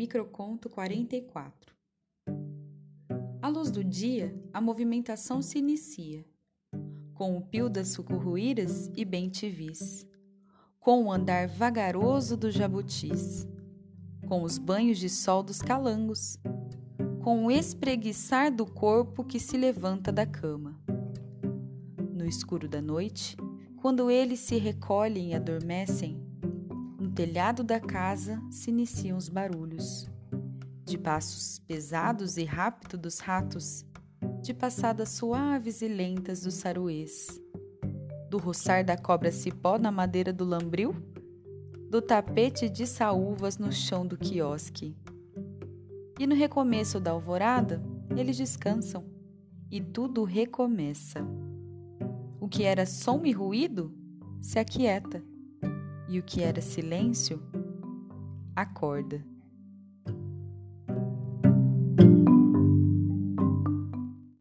Microconto 44 À luz do dia, a movimentação se inicia, com o pio das sucurruíras e bem-te-vis, com o andar vagaroso dos jabutis, com os banhos de sol dos calangos, com o espreguiçar do corpo que se levanta da cama. No escuro da noite, quando eles se recolhem e adormecem, telhado da casa se iniciam os barulhos. De passos pesados e rápidos dos ratos, de passadas suaves e lentas dos saruês, do roçar da cobra cipó na madeira do lambril, do tapete de saúvas no chão do quiosque. E no recomeço da alvorada, eles descansam e tudo recomeça. O que era som e ruído se aquieta e o que era silêncio, acorda.